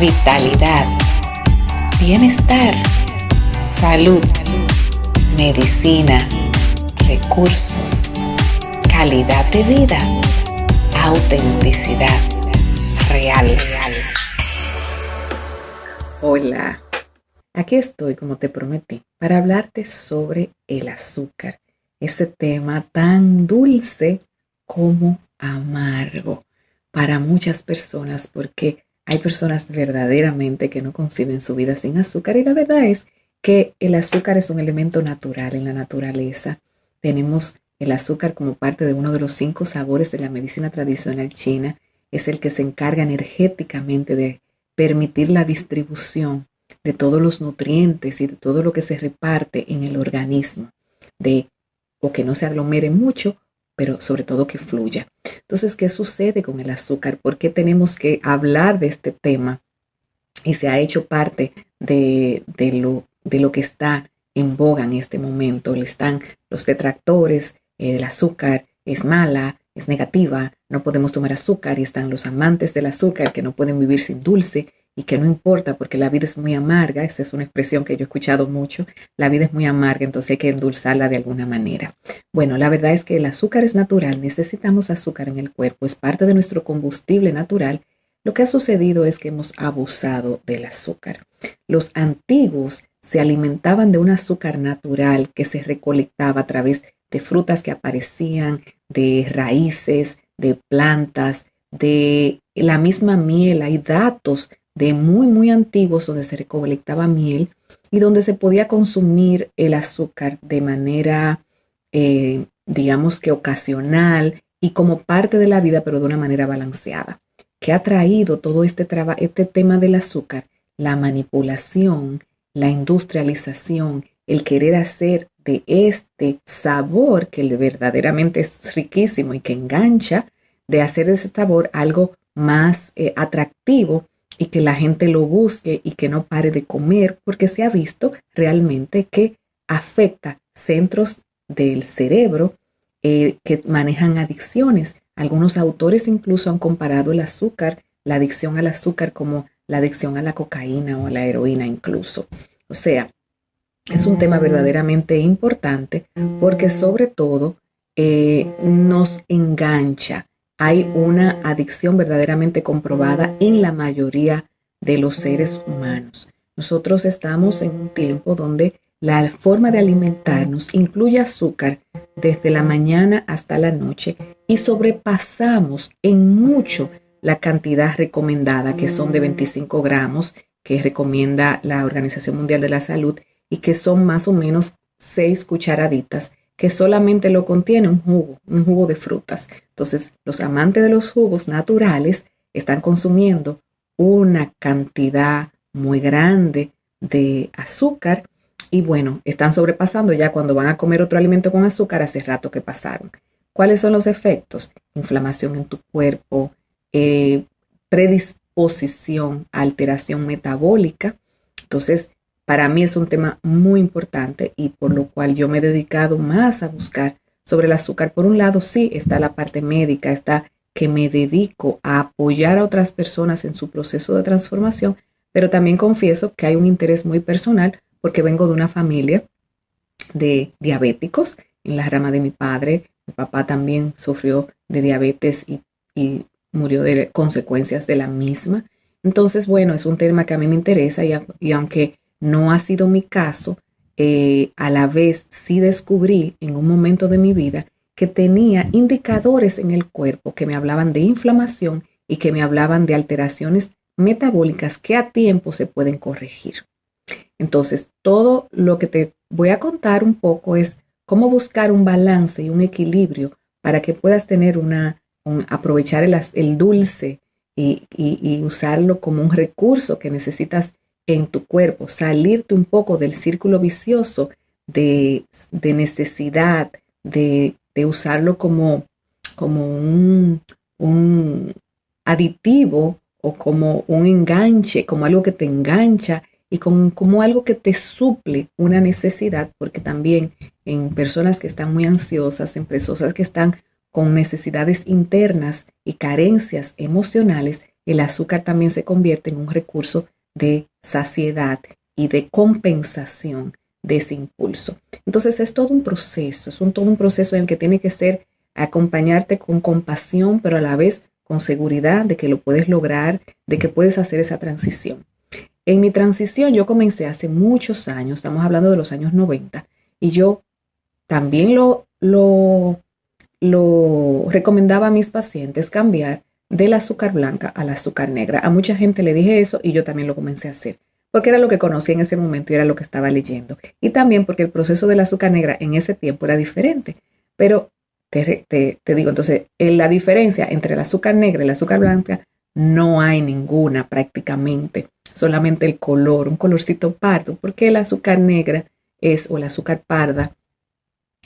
vitalidad, bienestar, salud, medicina, recursos, calidad de vida, autenticidad real. Hola, aquí estoy como te prometí para hablarte sobre el azúcar, ese tema tan dulce como amargo para muchas personas porque hay personas verdaderamente que no conciben su vida sin azúcar y la verdad es que el azúcar es un elemento natural en la naturaleza. Tenemos el azúcar como parte de uno de los cinco sabores de la medicina tradicional china. Es el que se encarga energéticamente de permitir la distribución de todos los nutrientes y de todo lo que se reparte en el organismo, de o que no se aglomere mucho pero sobre todo que fluya. Entonces, ¿qué sucede con el azúcar? ¿Por qué tenemos que hablar de este tema? Y se ha hecho parte de, lo, de lo que está en boga en este momento. Están los detractores, el azúcar es mala, es negativa, no podemos tomar azúcar y están los amantes del azúcar que no pueden vivir sin dulce y que no importa porque la vida es muy amarga, esa es una expresión que yo he escuchado mucho, la vida es muy amarga, entonces hay que endulzarla de alguna manera. Bueno, la verdad es que el azúcar es natural, necesitamos azúcar en el cuerpo, es parte de nuestro combustible natural. Lo que ha sucedido es que hemos abusado del azúcar. Los antiguos se alimentaban de un azúcar natural que se recolectaba a través de frutas que aparecían, de raíces, de plantas, de la misma miel. Hay datos de muy, muy antiguos donde se recolectaba miel y donde se podía consumir el azúcar de manera, eh, digamos que ocasional y como parte de la vida, pero de una manera balanceada. ¿Qué ha traído todo este, este tema del azúcar? La manipulación, la industrialización, el querer hacer de este sabor que verdaderamente es riquísimo y que engancha, de hacer ese sabor algo más eh, atractivo y que la gente lo busque y que no pare de comer, porque se ha visto realmente que afecta centros del cerebro eh, que manejan adicciones. Algunos autores incluso han comparado el azúcar, la adicción al azúcar, como la adicción a la cocaína o a la heroína incluso. O sea, es un tema verdaderamente importante porque sobre todo eh, nos engancha, hay una adicción verdaderamente comprobada en la mayoría de los seres humanos. Nosotros estamos en un tiempo donde la forma de alimentarnos incluye azúcar desde la mañana hasta la noche y sobrepasamos en mucho la cantidad recomendada, que son de 25 gramos, que recomienda la Organización Mundial de la Salud, y que son más o menos 6 cucharaditas que solamente lo contiene un jugo, un jugo de frutas. Entonces, los amantes de los jugos naturales están consumiendo una cantidad muy grande de azúcar y bueno, están sobrepasando ya cuando van a comer otro alimento con azúcar hace rato que pasaron. ¿Cuáles son los efectos? Inflamación en tu cuerpo, eh, predisposición alteración metabólica. Entonces, para mí es un tema muy importante y por lo cual yo me he dedicado más a buscar sobre el azúcar. Por un lado, sí, está la parte médica, está que me dedico a apoyar a otras personas en su proceso de transformación, pero también confieso que hay un interés muy personal porque vengo de una familia de diabéticos en la rama de mi padre. Mi papá también sufrió de diabetes y, murió de consecuencias de la misma. Entonces, bueno, es un tema que a mí me interesa y aunque no ha sido mi caso. Eh, a la vez sí descubrí en un momento de mi vida que tenía indicadores en el cuerpo que me hablaban de inflamación y que me hablaban de alteraciones metabólicas que a tiempo se pueden corregir. Entonces, todo lo que te voy a contar un poco es cómo buscar un balance y un equilibrio para que puedas tener una, aprovechar el, dulce y, y, usarlo como un recurso que necesitas en tu cuerpo, salirte un poco del círculo vicioso de, necesidad, de, usarlo como, como un, aditivo o como un enganche, como algo que te engancha y como, como, algo que te suple una necesidad, porque también en personas que están muy ansiosas, en personas que están con necesidades internas y carencias emocionales, el azúcar también se convierte en un recurso de saciedad y de compensación de ese impulso. Entonces es todo un proceso, es un, todo un proceso en el que tiene que ser acompañarte con compasión, pero a la vez con seguridad de que lo puedes lograr, de que puedes hacer esa transición. En mi transición yo comencé hace muchos años, estamos hablando de los años 90, y yo también lo, lo, lo recomendaba a mis pacientes cambiar del azúcar blanca al azúcar negra. A mucha gente le dije eso y yo también lo comencé a hacer porque era lo que conocía en ese momento y era lo que estaba leyendo. Y también porque el proceso del azúcar negra en ese tiempo era diferente. Pero te, te, digo, entonces, en la diferencia entre el azúcar negra y el azúcar blanca no hay ninguna prácticamente, solamente el color, un colorcito pardo, porque el azúcar negra es, o el azúcar parda,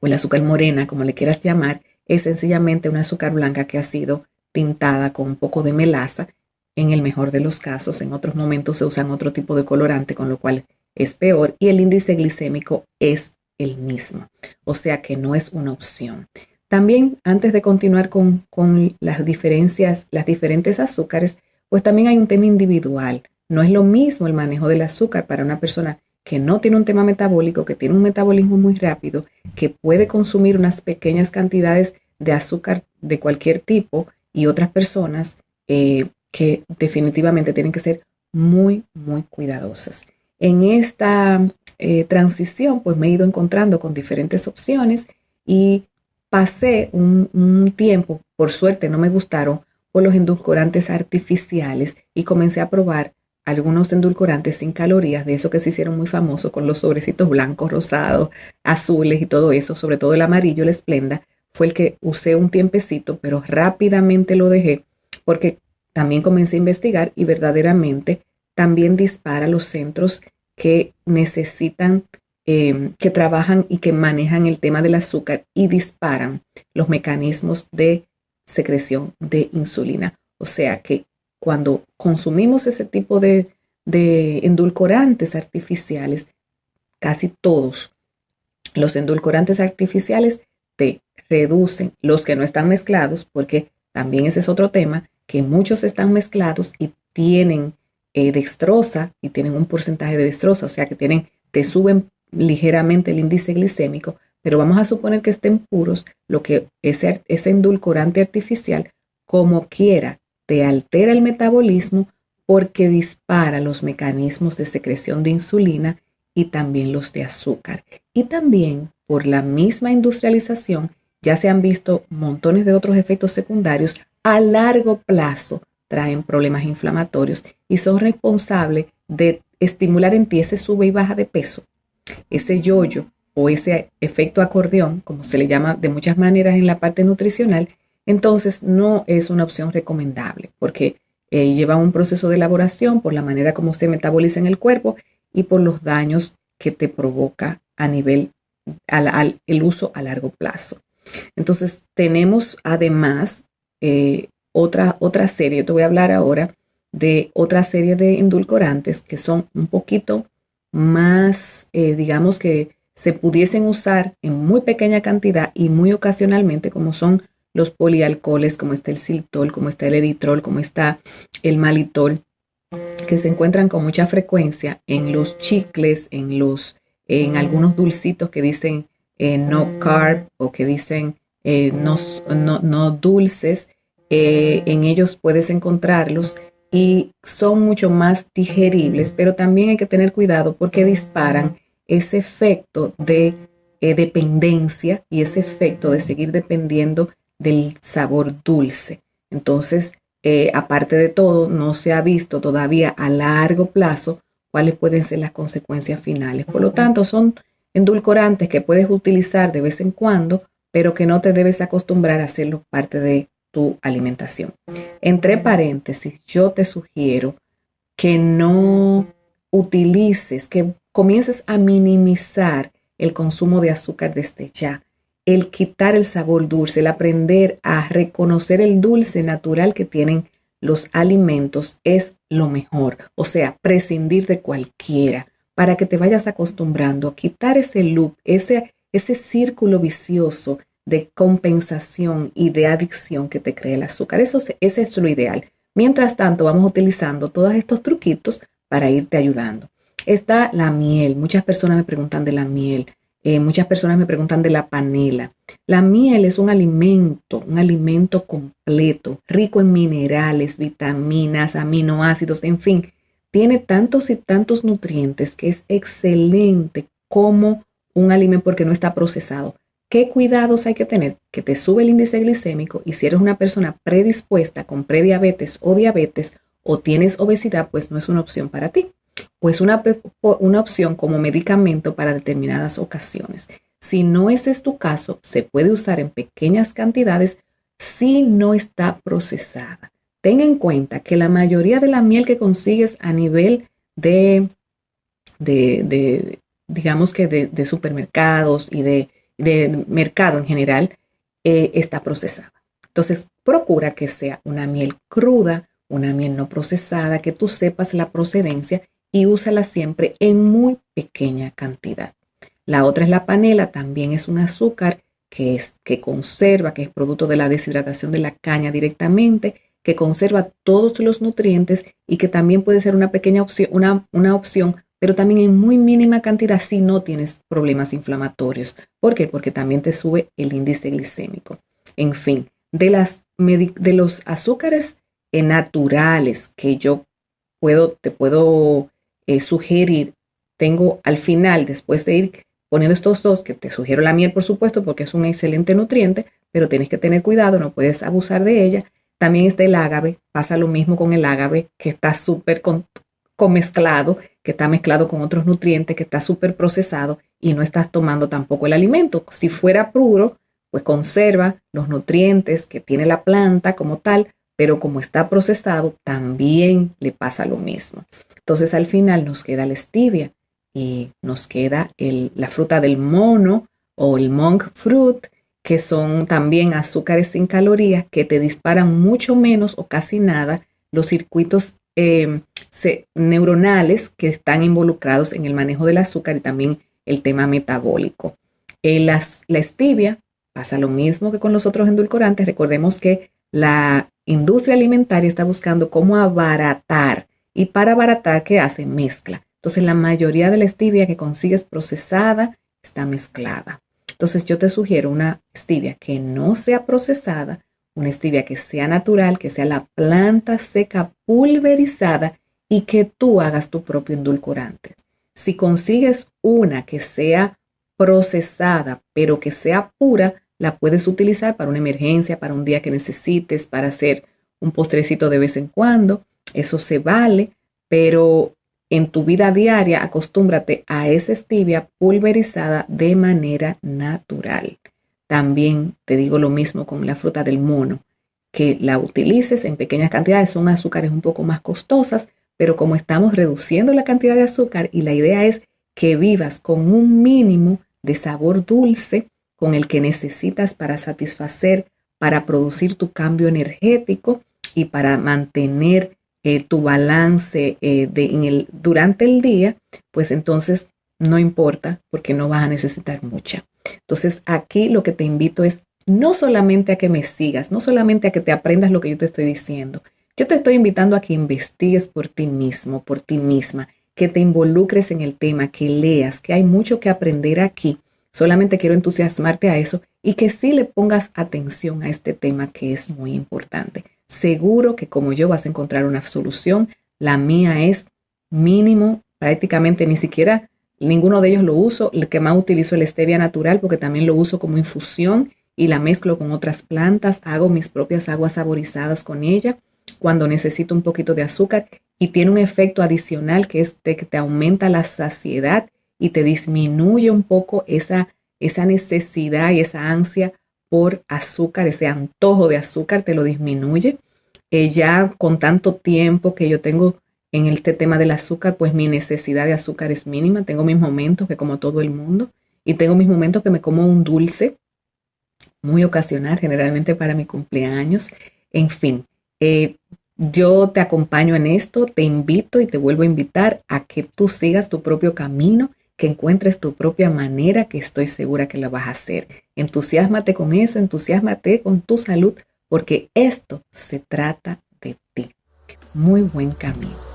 o el azúcar morena, como le quieras llamar, es sencillamente una azúcar blanca que ha sido pintada con un poco de melaza en el mejor de los casos, en otros momentos se usan otro tipo de colorante, con lo cual es peor y el índice glicémico es el mismo, o sea que no es una opción. También, antes de continuar con, con las diferencias, las diferentes azúcares, pues también hay un tema individual. No es lo mismo el manejo del azúcar para una persona que no tiene un tema metabólico, que tiene un metabolismo muy rápido, que puede consumir unas pequeñas cantidades de azúcar de cualquier tipo y otras personas eh, que definitivamente tienen que ser muy, muy cuidadosas. En esta eh, transición, pues me he ido encontrando con diferentes opciones y pasé un, tiempo, por suerte no me gustaron, por los endulcorantes artificiales y comencé a probar algunos endulcorantes sin calorías, de eso que se hicieron muy famosos con los sobrecitos blancos, rosados, azules y todo eso, sobre todo el amarillo, el esplenda, fue el que usé un tiempecito, pero rápidamente lo dejé porque también comencé a investigar y verdaderamente también dispara los centros que necesitan, eh, que trabajan y que manejan el tema del azúcar y disparan los mecanismos de secreción de insulina. O sea que cuando consumimos ese tipo de, de endulcorantes artificiales, casi todos los endulcorantes artificiales te reducen los que no están mezclados, porque también ese es otro tema, que muchos están mezclados y tienen eh, dextrosa y tienen un porcentaje de dextrosa, o sea que tienen, te suben ligeramente el índice glicémico, pero vamos a suponer que estén puros, lo que ese, ese endulcorante artificial, como quiera, te altera el metabolismo porque dispara los mecanismos de secreción de insulina y también los de azúcar. Y también por la misma industrialización ya se han visto montones de otros efectos secundarios a largo plazo traen problemas inflamatorios y son responsables de estimular en ti ese sube y baja de peso, ese yoyo o ese efecto acordeón, como se le llama de muchas maneras en la parte nutricional, entonces no es una opción recomendable porque eh, lleva un proceso de elaboración por la manera como se metaboliza en el cuerpo y por los daños que te provoca a nivel al, el uso a largo plazo. Entonces tenemos además eh, otra, otra serie. Te voy a hablar ahora de otra serie de endulcorantes que son un poquito más, eh, digamos que se pudiesen usar en muy pequeña cantidad y muy ocasionalmente, como son los polialcoholes, como está el siltol, como está el eritrol, como está el malitol, que se encuentran con mucha frecuencia en los chicles, en los, en algunos dulcitos que dicen eh, no carb o que dicen eh, no, no, dulces, eh, en ellos puedes encontrarlos y son mucho más digeribles, pero también hay que tener cuidado porque disparan ese efecto de dependencia y ese efecto de seguir dependiendo del sabor dulce. Entonces, aparte de todo, no se ha visto todavía a largo plazo cuáles pueden ser las consecuencias finales. Por lo tanto, son endulcorantes que puedes utilizar de vez en cuando, pero que no te debes acostumbrar a hacerlo parte de tu alimentación. Entre paréntesis, yo te sugiero que no utilices, que comiences a minimizar el consumo de azúcar desde ya, el quitar el sabor dulce, el aprender a reconocer el dulce natural que tienen los alimentos es lo mejor. O sea, prescindir de cualquiera para que te vayas acostumbrando a quitar ese loop, ese ese círculo vicioso de compensación y de adicción que te crea el azúcar. Eso, es lo ideal. Mientras tanto, vamos utilizando todos estos truquitos para irte ayudando. Está la miel. Muchas personas me preguntan de la miel. Eh, muchas personas me preguntan de la panela. La miel es un alimento, un alimento completo, rico en minerales, vitaminas, aminoácidos, en fin, tiene tantos y tantos nutrientes que es excelente como un alimento porque no está procesado. ¿Qué cuidados hay que tener? Que te sube el índice glicémico y si eres una persona predispuesta con prediabetes o diabetes o tienes obesidad, pues no es una opción para ti. Pues una, una opción como medicamento para determinadas ocasiones. Si no ese es tu caso, se puede usar en pequeñas cantidades si no está procesada. Ten en cuenta que la mayoría de la miel que consigues a nivel de, de, digamos que de, supermercados y de, mercado en general, eh, está procesada. Entonces, procura que sea una miel cruda, una miel no procesada, que tú sepas la procedencia y úsala siempre en muy pequeña cantidad. La otra es la panela, también es un azúcar que, es, que conserva, que es producto de la deshidratación de la caña directamente, que conserva todos los nutrientes y que también puede ser una pequeña opción, una, una opción, pero también en muy mínima cantidad si no tienes problemas inflamatorios. ¿Por qué? Porque también te sube el índice glicémico. En fin, de, las, de los azúcares eh, naturales que yo puedo, te puedo eh, sugerir, tengo al final, después de ir poniendo estos dos, que te sugiero la miel, por supuesto, porque es un excelente nutriente, pero tienes que tener cuidado, no puedes abusar de ella. También está el ágave, pasa lo mismo con el ágave, que está súper con, mezclado, que está mezclado con otros nutrientes, que está súper procesado y no estás tomando tampoco el alimento. Si fuera puro, pues conserva los nutrientes que tiene la planta como tal, pero como está procesado, también le pasa lo mismo. Entonces al final nos queda la stevia y nos queda la fruta del mono o el monk fruit, que son también azúcares sin calorías que te disparan mucho menos o casi nada los circuitos em, neuronales que están involucrados en el manejo del azúcar y también el tema metabólico. La stevia pasa lo mismo que con los otros endulcorantes. Recordemos que la industria alimentaria está buscando cómo abaratar y para abaratar, ¿qué hace? Mezcla. Entonces la mayoría de la stevia que consigues procesada está mezclada. Entonces yo te sugiero una stevia que no sea procesada, una stevia que sea natural, que sea la planta seca pulverizada y que tú hagas tu propio endulcorante. Si consigues una que sea procesada, pero que sea pura, la puedes utilizar para una emergencia, para un día que necesites, para hacer un postrecito de vez en cuando. Eso se vale, pero en tu vida diaria acostúmbrate a esa stevia pulverizada de manera natural. También te digo lo mismo con la fruta del mono, que la utilices en pequeñas cantidades, son azúcares un poco más costosas, pero como estamos reduciendo la cantidad de azúcar y la idea es que vivas con un mínimo de sabor dulce, con el que necesitas para satisfacer, para producir tu cambio energético y para mantener eh, tu balance eh, de, durante el día, pues entonces no importa porque no vas a necesitar mucha. Entonces aquí lo que te invito es no solamente a que me sigas, no solamente a que te aprendas lo que yo te estoy diciendo. Yo te estoy invitando a que investigues por ti mismo, por ti misma, que te involucres en el tema, que leas, que hay mucho que aprender aquí Solamente quiero entusiasmarte a eso y que sí le pongas atención a este tema que es muy importante. Seguro que como yo vas a encontrar una solución. La mía es mínimo, prácticamente ni siquiera ninguno de ellos lo uso. El que más utilizo es el stevia natural porque también lo uso como infusión y la mezclo con otras plantas. Hago mis propias aguas saborizadas con ella cuando necesito un poquito de azúcar y tiene un efecto adicional que es que te aumenta la saciedad y te disminuye un poco esa, esa necesidad y esa ansia por azúcar, ese antojo de azúcar te lo disminuye. Eh, ya con tanto tiempo que yo tengo en este tema del azúcar, pues mi necesidad de azúcar es mínima. Tengo mis momentos que como todo el mundo y tengo mis momentos que me como un dulce muy ocasional, generalmente para mi cumpleaños. En fin, eh, yo te acompaño en esto, te invito y te vuelvo a invitar a que tú sigas tu propio camino que encuentres tu propia manera, que estoy segura que la vas a hacer. Entusiasmate con eso, entusiasmate con tu salud, porque esto se trata de ti. muy buen camino.